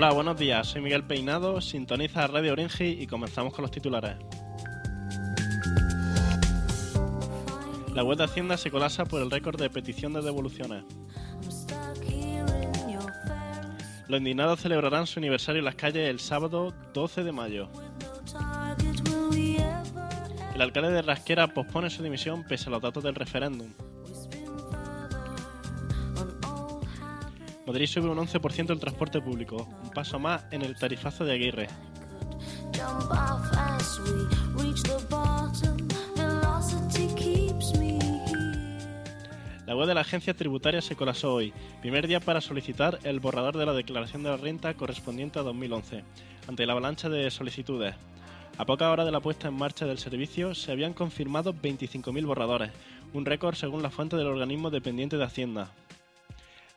Hola, buenos días. Soy Miguel Peinado, sintoniza Radio Orengi y comenzamos con los titulares. La web de Hacienda se colapsa por el récord de petición de devoluciones. Los indignados celebrarán su aniversario en las calles el sábado 12 de mayo. El alcalde de Rasquera pospone su dimisión pese a los datos del referéndum. Madrid sube un 11% el transporte público, un paso más en el tarifazo de Aguirre. La web de la agencia tributaria se colapsó hoy, primer día para solicitar el borrador de la declaración de la renta correspondiente a 2011, ante la avalancha de solicitudes. A poca hora de la puesta en marcha del servicio se habían confirmado 25.000 borradores, un récord según la fuente del organismo dependiente de Hacienda.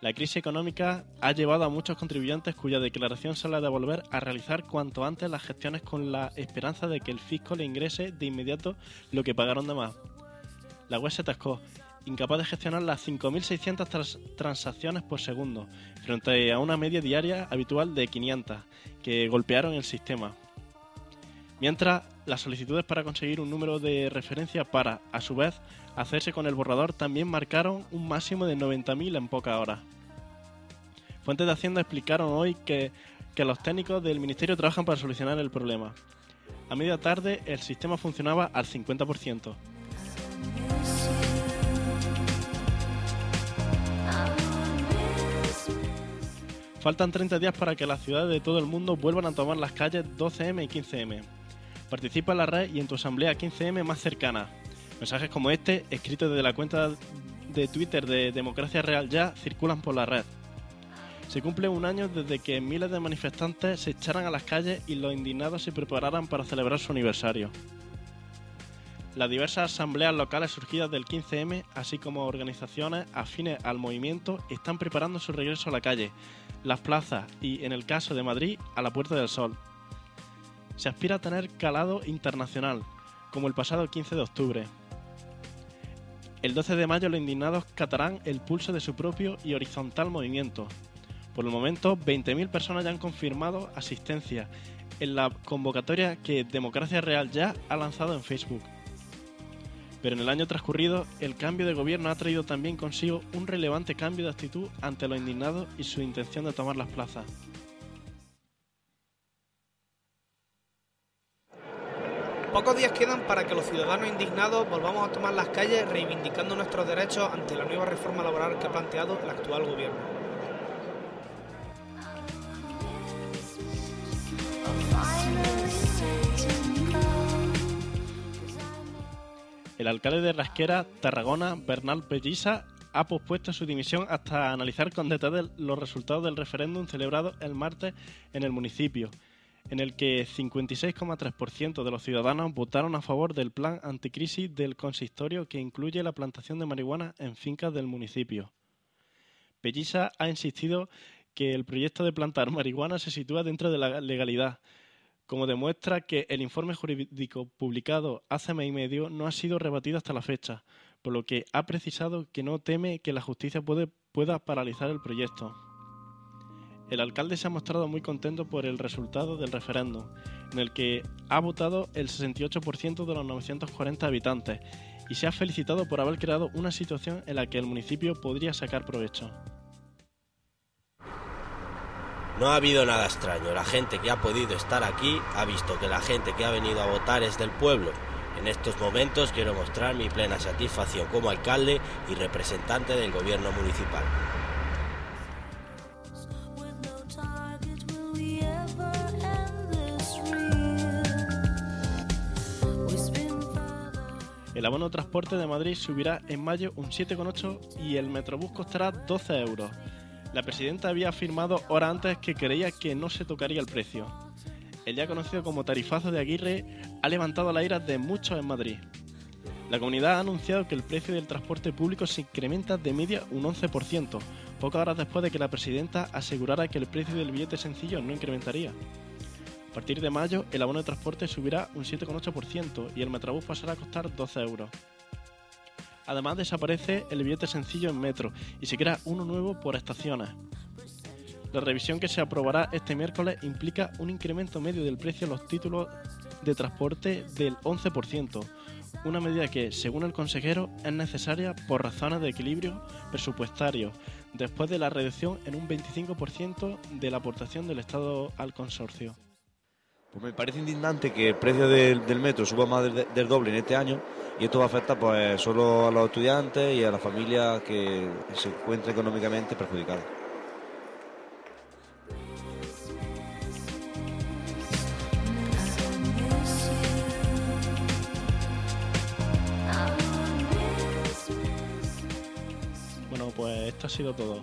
La crisis económica ha llevado a muchos contribuyentes cuya declaración sale de volver a realizar cuanto antes las gestiones con la esperanza de que el fisco le ingrese de inmediato lo que pagaron de más. La web se atascó, incapaz de gestionar las 5.600 transacciones por segundo, frente a una media diaria habitual de 500, que golpearon el sistema. Mientras, las solicitudes para conseguir un número de referencia para, a su vez, hacerse con el borrador también marcaron un máximo de 90.000 en pocas horas. Fuentes de Hacienda explicaron hoy que, que los técnicos del Ministerio trabajan para solucionar el problema. A media tarde el sistema funcionaba al 50%. Faltan 30 días para que las ciudades de todo el mundo vuelvan a tomar las calles 12M y 15M. Participa en la red y en tu asamblea 15M más cercana. Mensajes como este, escritos desde la cuenta de Twitter de Democracia Real Ya, circulan por la red. Se cumple un año desde que miles de manifestantes se echaran a las calles y los indignados se prepararan para celebrar su aniversario. Las diversas asambleas locales surgidas del 15M, así como organizaciones afines al movimiento, están preparando su regreso a la calle, las plazas y, en el caso de Madrid, a la Puerta del Sol. Se aspira a tener calado internacional, como el pasado 15 de octubre. El 12 de mayo los indignados catarán el pulso de su propio y horizontal movimiento. Por el momento, 20.000 personas ya han confirmado asistencia en la convocatoria que Democracia Real ya ha lanzado en Facebook. Pero en el año transcurrido, el cambio de gobierno ha traído también consigo un relevante cambio de actitud ante los indignados y su intención de tomar las plazas. Pocos días quedan para que los ciudadanos indignados volvamos a tomar las calles reivindicando nuestros derechos ante la nueva reforma laboral que ha planteado el actual gobierno. El alcalde de Rasquera, Tarragona, Bernal Pelliza, ha pospuesto su dimisión hasta analizar con detalle los resultados del referéndum celebrado el martes en el municipio, en el que 56,3% de los ciudadanos votaron a favor del plan anticrisis del consistorio que incluye la plantación de marihuana en fincas del municipio. Pelliza ha insistido que el proyecto de plantar marihuana se sitúa dentro de la legalidad, como demuestra que el informe jurídico publicado hace mes y medio no ha sido rebatido hasta la fecha, por lo que ha precisado que no teme que la justicia pueda paralizar el proyecto. El alcalde se ha mostrado muy contento por el resultado del referéndum, en el que ha votado el 68% de los 940 habitantes, y se ha felicitado por haber creado una situación en la que el municipio podría sacar provecho. No ha habido nada extraño. La gente que ha podido estar aquí ha visto que la gente que ha venido a votar es del pueblo En estos momentos quiero mostrar mi plena satisfacción como alcalde y representante del gobierno municipal. El abono de transporte de Madrid subirá en mayo un 7,8 y el Metrobús costará 12 euros. La presidenta había afirmado horas antes que creía que no se tocaría el precio. El ya conocido como tarifazo de Aguirre ha levantado la ira de muchos en Madrid. La comunidad ha anunciado que el precio del transporte público se incrementa de media un 11%, pocas horas después de que la presidenta asegurara que el precio del billete sencillo no incrementaría. A partir de mayo, el abono de transporte subirá un 7,8% y el Metrobús pasará a costar 12 euros. Además, desaparece el billete sencillo en metro y se crea uno nuevo por estaciones. La revisión que se aprobará este miércoles implica un incremento medio del precio de los títulos de transporte del 11%, una medida que, según el consejero, es necesaria por razones de equilibrio presupuestario, después de la reducción en un 25% de la aportación del Estado al consorcio. Pues me parece indignante que el precio del, metro suba más del, del doble en este año y esto va a afectar pues solo a los estudiantes y a las familias que se encuentran económicamente perjudicadas. Bueno, pues esto ha sido todo.